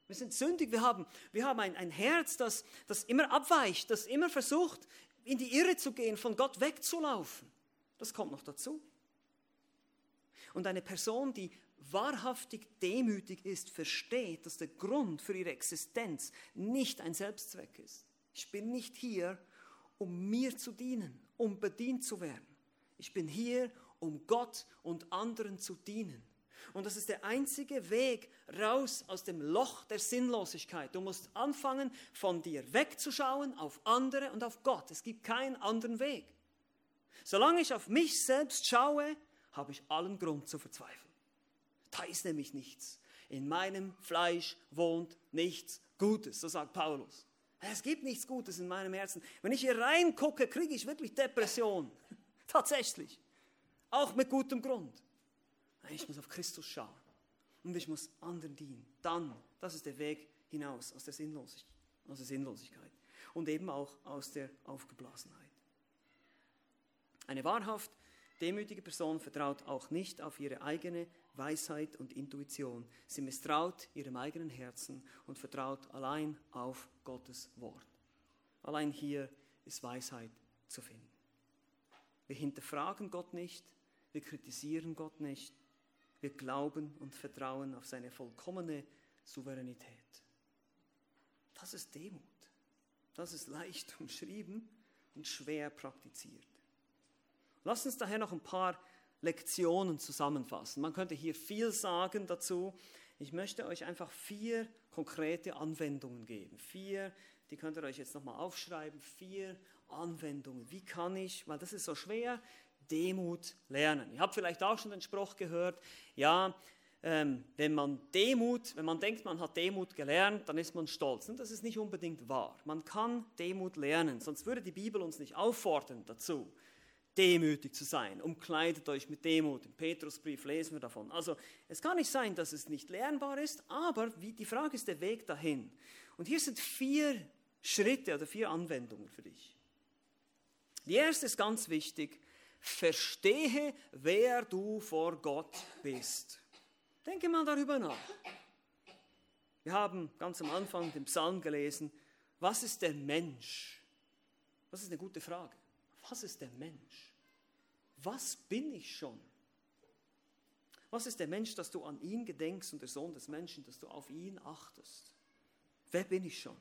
S1: Wir sind sündig, wir haben, wir haben ein, ein Herz, das, das immer abweicht, das immer versucht, in die Irre zu gehen, von Gott wegzulaufen. Das kommt noch dazu. Und eine Person, die wahrhaftig demütig ist, versteht, dass der Grund für ihre Existenz nicht ein Selbstzweck ist. Ich bin nicht hier, um mir zu dienen, um bedient zu werden. Ich bin hier, um Gott und anderen zu dienen. Und das ist der einzige Weg raus aus dem Loch der Sinnlosigkeit. Du musst anfangen, von dir wegzuschauen auf andere und auf Gott. Es gibt keinen anderen Weg. Solange ich auf mich selbst schaue, habe ich allen Grund zu verzweifeln. Da ist nämlich nichts. In meinem Fleisch wohnt nichts Gutes, so sagt Paulus. Es gibt nichts Gutes in meinem Herzen. Wenn ich hier reingucke, kriege ich wirklich Depression. Tatsächlich. Auch mit gutem Grund. Ich muss auf Christus schauen. Und ich muss anderen dienen. Dann, das ist der Weg hinaus aus der, Sinnlosigkeit, aus der Sinnlosigkeit. Und eben auch aus der Aufgeblasenheit. Eine wahrhaft demütige Person vertraut auch nicht auf ihre eigene Weisheit und Intuition. Sie misstraut ihrem eigenen Herzen und vertraut allein auf Gottes Wort. Allein hier ist Weisheit zu finden. Wir hinterfragen Gott nicht, wir kritisieren Gott nicht, wir glauben und vertrauen auf seine vollkommene Souveränität. Das ist Demut. Das ist leicht umschrieben und schwer praktiziert. Lass uns daher noch ein paar Lektionen zusammenfassen. Man könnte hier viel sagen dazu. Ich möchte euch einfach vier konkrete Anwendungen geben. Vier, die könnt ihr euch jetzt nochmal aufschreiben. Vier Anwendungen. Wie kann ich, weil das ist so schwer, Demut lernen. Ihr habt vielleicht auch schon den Spruch gehört, ja, ähm, wenn man Demut, wenn man denkt, man hat Demut gelernt, dann ist man stolz. Und das ist nicht unbedingt wahr. Man kann Demut lernen, sonst würde die Bibel uns nicht auffordern dazu, demütig zu sein. Umkleidet euch mit Demut. Im Petrusbrief lesen wir davon. Also es kann nicht sein, dass es nicht lernbar ist, aber die Frage ist der Weg dahin. Und hier sind vier Schritte oder vier Anwendungen für dich. Die erste ist ganz wichtig. Verstehe, wer du vor Gott bist. Denke mal darüber nach. Wir haben ganz am Anfang den Psalm gelesen, was ist der Mensch? Das ist eine gute Frage. Was ist der Mensch? Was bin ich schon? Was ist der Mensch, dass du an ihn gedenkst und der Sohn des Menschen, dass du auf ihn achtest? Wer bin ich schon?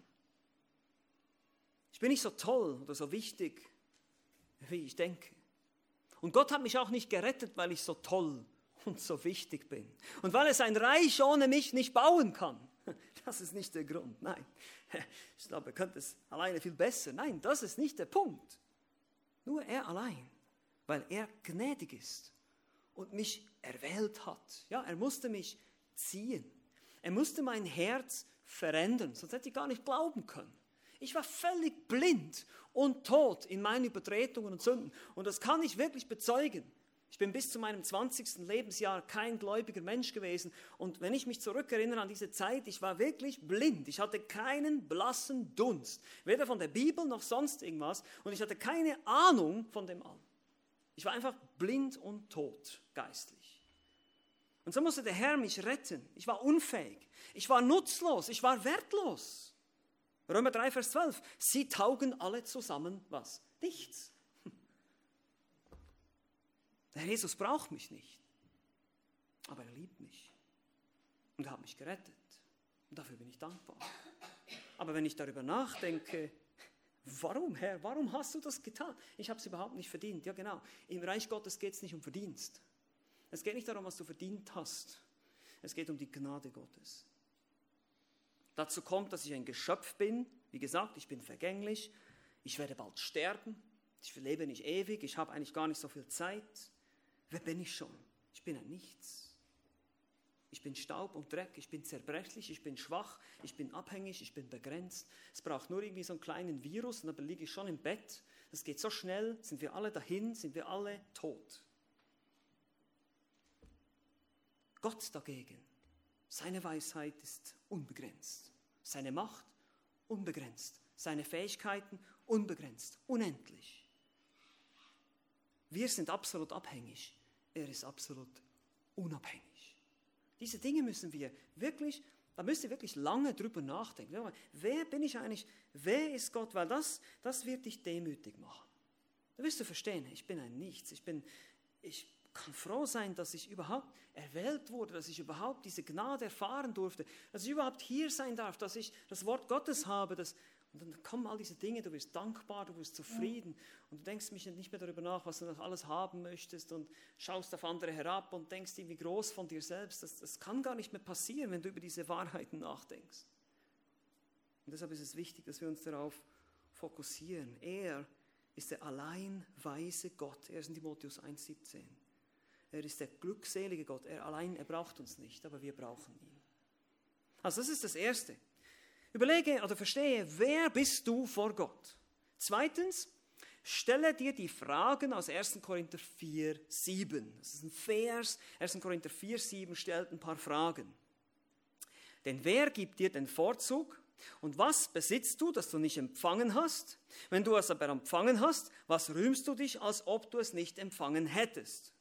S1: Ich bin nicht so toll oder so wichtig, wie ich denke. Und Gott hat mich auch nicht gerettet, weil ich so toll und so wichtig bin. Und weil er sein Reich ohne mich nicht bauen kann. Das ist nicht der Grund. Nein. Ich glaube, er könnte es alleine viel besser. Nein, das ist nicht der Punkt. Nur er allein, weil er gnädig ist und mich erwählt hat. Ja, er musste mich ziehen. Er musste mein Herz verändern, sonst hätte ich gar nicht glauben können. Ich war völlig blind und tot in meinen Übertretungen und Sünden. Und das kann ich wirklich bezeugen. Ich bin bis zu meinem 20. Lebensjahr kein gläubiger Mensch gewesen. Und wenn ich mich zurückerinnere an diese Zeit, ich war wirklich blind. Ich hatte keinen blassen Dunst, weder von der Bibel noch sonst irgendwas. Und ich hatte keine Ahnung von dem allem. Ich war einfach blind und tot geistlich. Und so musste der Herr mich retten. Ich war unfähig. Ich war nutzlos. Ich war wertlos. Römer 3, Vers 12. Sie taugen alle zusammen was? Nichts. Der Herr Jesus braucht mich nicht, aber er liebt mich und hat mich gerettet. Und dafür bin ich dankbar. Aber wenn ich darüber nachdenke, warum, Herr, warum hast du das getan? Ich habe es überhaupt nicht verdient. Ja, genau. Im Reich Gottes geht es nicht um Verdienst. Es geht nicht darum, was du verdient hast. Es geht um die Gnade Gottes. Dazu kommt, dass ich ein Geschöpf bin. Wie gesagt, ich bin vergänglich. Ich werde bald sterben. Ich lebe nicht ewig. Ich habe eigentlich gar nicht so viel Zeit. Wer bin ich schon? Ich bin ein Nichts. Ich bin Staub und Dreck, ich bin zerbrechlich, ich bin schwach, ich bin abhängig, ich bin begrenzt. Es braucht nur irgendwie so einen kleinen Virus und dann liege ich schon im Bett. Das geht so schnell, sind wir alle dahin, sind wir alle tot. Gott dagegen, seine Weisheit ist unbegrenzt, seine Macht unbegrenzt, seine Fähigkeiten unbegrenzt, unendlich. Wir sind absolut abhängig. Er ist absolut unabhängig. Diese Dinge müssen wir wirklich, da müsst ihr wirklich lange drüber nachdenken. Wer bin ich eigentlich? Wer ist Gott? Weil das, das wird dich demütig machen. Da wirst du verstehen, ich bin ein Nichts. Ich, bin, ich kann froh sein, dass ich überhaupt erwählt wurde, dass ich überhaupt diese Gnade erfahren durfte, dass ich überhaupt hier sein darf, dass ich das Wort Gottes habe, dass, und dann kommen all diese Dinge, du wirst dankbar, du wirst zufrieden und du denkst mich nicht mehr darüber nach, was du noch alles haben möchtest und schaust auf andere herab und denkst irgendwie groß von dir selbst. Das, das kann gar nicht mehr passieren, wenn du über diese Wahrheiten nachdenkst. Und deshalb ist es wichtig, dass wir uns darauf fokussieren. Er ist der allein weise Gott. Er ist in Timotheus 1,17. Er ist der glückselige Gott. Er allein, er braucht uns nicht, aber wir brauchen ihn. Also das ist das Erste. Überlege oder verstehe, wer bist du vor Gott? Zweitens, stelle dir die Fragen aus 1. Korinther 4, 7. Das ist ein Vers. 1. Korinther 4, 7 stellt ein paar Fragen. Denn wer gibt dir den Vorzug? Und was besitzt du, das du nicht empfangen hast? Wenn du es aber empfangen hast, was rühmst du dich, als ob du es nicht empfangen hättest?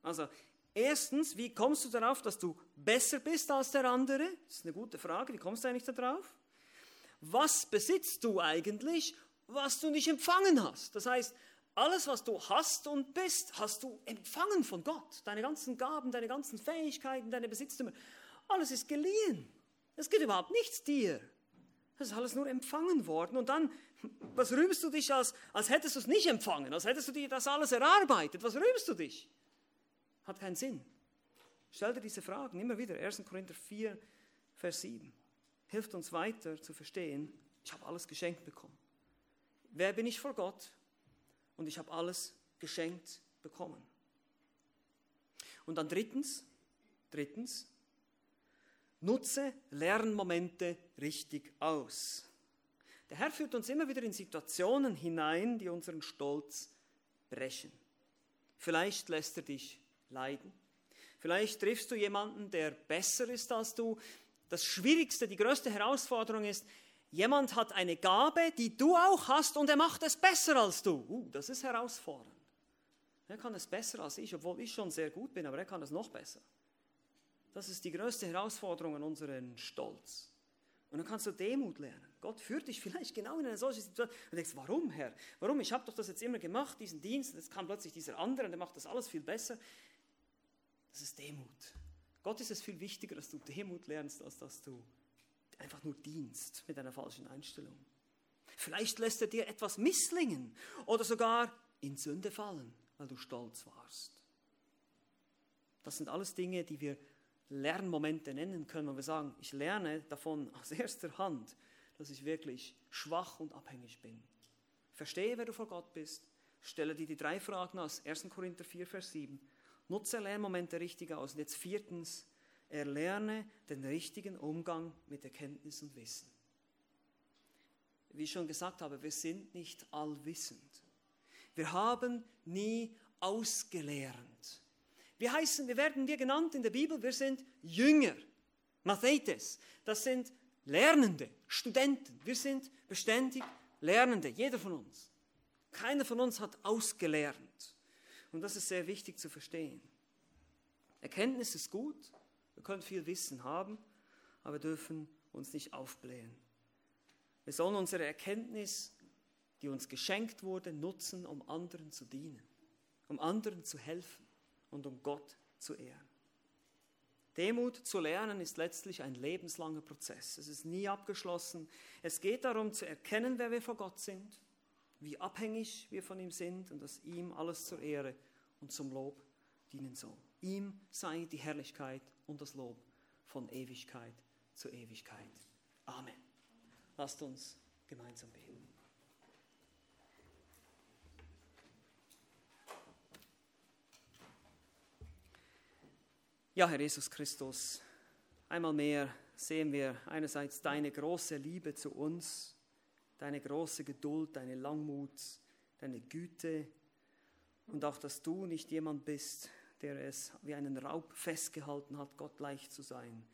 S1: Also Erstens, wie kommst du darauf, dass du besser bist als der andere? Das ist eine gute Frage. Wie kommst du eigentlich darauf? Was besitzt du eigentlich, was du nicht empfangen hast? Das heißt, alles, was du hast und bist, hast du empfangen von Gott. Deine ganzen Gaben, deine ganzen Fähigkeiten, deine Besitztümer, alles ist geliehen. Es geht überhaupt nichts dir. Das ist alles nur empfangen worden. Und dann, was rühmst du dich, als, als hättest du es nicht empfangen, als hättest du dir das alles erarbeitet? Was rühmst du dich? Hat keinen Sinn. Stell dir diese Fragen immer wieder. 1. Korinther 4, Vers 7. Hilft uns weiter zu verstehen, ich habe alles geschenkt bekommen. Wer bin ich vor Gott? Und ich habe alles geschenkt bekommen. Und dann drittens, Drittens, nutze Lernmomente richtig aus. Der Herr führt uns immer wieder in Situationen hinein, die unseren Stolz brechen. Vielleicht lässt er dich leiden. Vielleicht triffst du jemanden, der besser ist als du. Das Schwierigste, die größte Herausforderung ist, jemand hat eine Gabe, die du auch hast und er macht es besser als du. Uh, das ist herausfordernd. Er kann es besser als ich, obwohl ich schon sehr gut bin, aber er kann es noch besser. Das ist die größte Herausforderung an unseren Stolz. Und dann kannst du Demut lernen. Gott führt dich vielleicht genau in eine solche Situation. Und du denkst, warum, Herr? Warum? Ich habe doch das jetzt immer gemacht, diesen Dienst. Jetzt kam plötzlich dieser andere und der macht das alles viel besser. Das ist Demut. Gott ist es viel wichtiger, dass du Demut lernst, als dass du einfach nur dienst mit einer falschen Einstellung. Vielleicht lässt er dir etwas misslingen oder sogar in Sünde fallen, weil du stolz warst. Das sind alles Dinge, die wir Lernmomente nennen können, wo wir sagen, ich lerne davon aus erster Hand, dass ich wirklich schwach und abhängig bin. Verstehe, wer du vor Gott bist. Stelle dir die drei Fragen aus 1. Korinther 4, Vers 7. Nutze Lernmomente richtig aus. Und jetzt viertens, erlerne den richtigen Umgang mit Erkenntnis und Wissen. Wie ich schon gesagt habe, wir sind nicht allwissend. Wir haben nie ausgelernt. Wir heißen, wir werden wir genannt in der Bibel, wir sind Jünger, Mathetes. Das sind Lernende, Studenten. Wir sind beständig Lernende, jeder von uns. Keiner von uns hat ausgelernt. Und das ist sehr wichtig zu verstehen. Erkenntnis ist gut, wir können viel Wissen haben, aber wir dürfen uns nicht aufblähen. Wir sollen unsere Erkenntnis, die uns geschenkt wurde, nutzen, um anderen zu dienen, um anderen zu helfen und um Gott zu ehren. Demut zu lernen ist letztlich ein lebenslanger Prozess. Es ist nie abgeschlossen. Es geht darum zu erkennen, wer wir vor Gott sind, wie abhängig wir von ihm sind und dass ihm alles zur Ehre und zum Lob dienen soll. Ihm sei die Herrlichkeit und das Lob von Ewigkeit zu Ewigkeit. Amen. Lasst uns gemeinsam beten. Ja, Herr Jesus Christus, einmal mehr sehen wir einerseits deine große Liebe zu uns, deine große Geduld, deine Langmut, deine Güte und auch, dass du nicht jemand bist, der es wie einen Raub festgehalten hat, Gott leicht zu sein,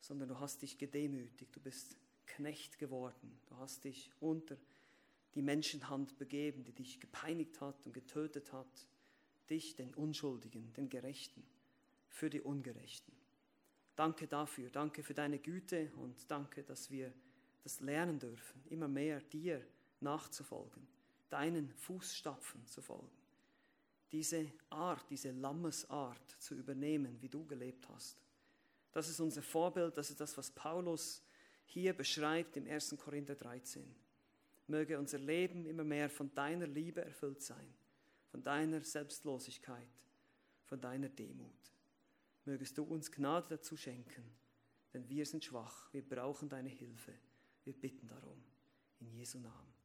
S1: sondern du hast dich gedemütigt, du bist Knecht geworden, du hast dich unter die Menschenhand begeben, die dich gepeinigt hat und getötet hat, dich, den Unschuldigen, den Gerechten für die Ungerechten. Danke dafür, danke für deine Güte und danke, dass wir das lernen dürfen, immer mehr dir nachzufolgen, deinen Fußstapfen zu folgen. Diese Art, diese Lammesart zu übernehmen, wie du gelebt hast. Das ist unser Vorbild, das ist das, was Paulus hier beschreibt im 1. Korinther 13. Möge unser Leben immer mehr von deiner Liebe erfüllt sein, von deiner Selbstlosigkeit, von deiner Demut mögest du uns Gnade dazu schenken, denn wir sind schwach, wir brauchen deine Hilfe. Wir bitten darum. In Jesu Namen.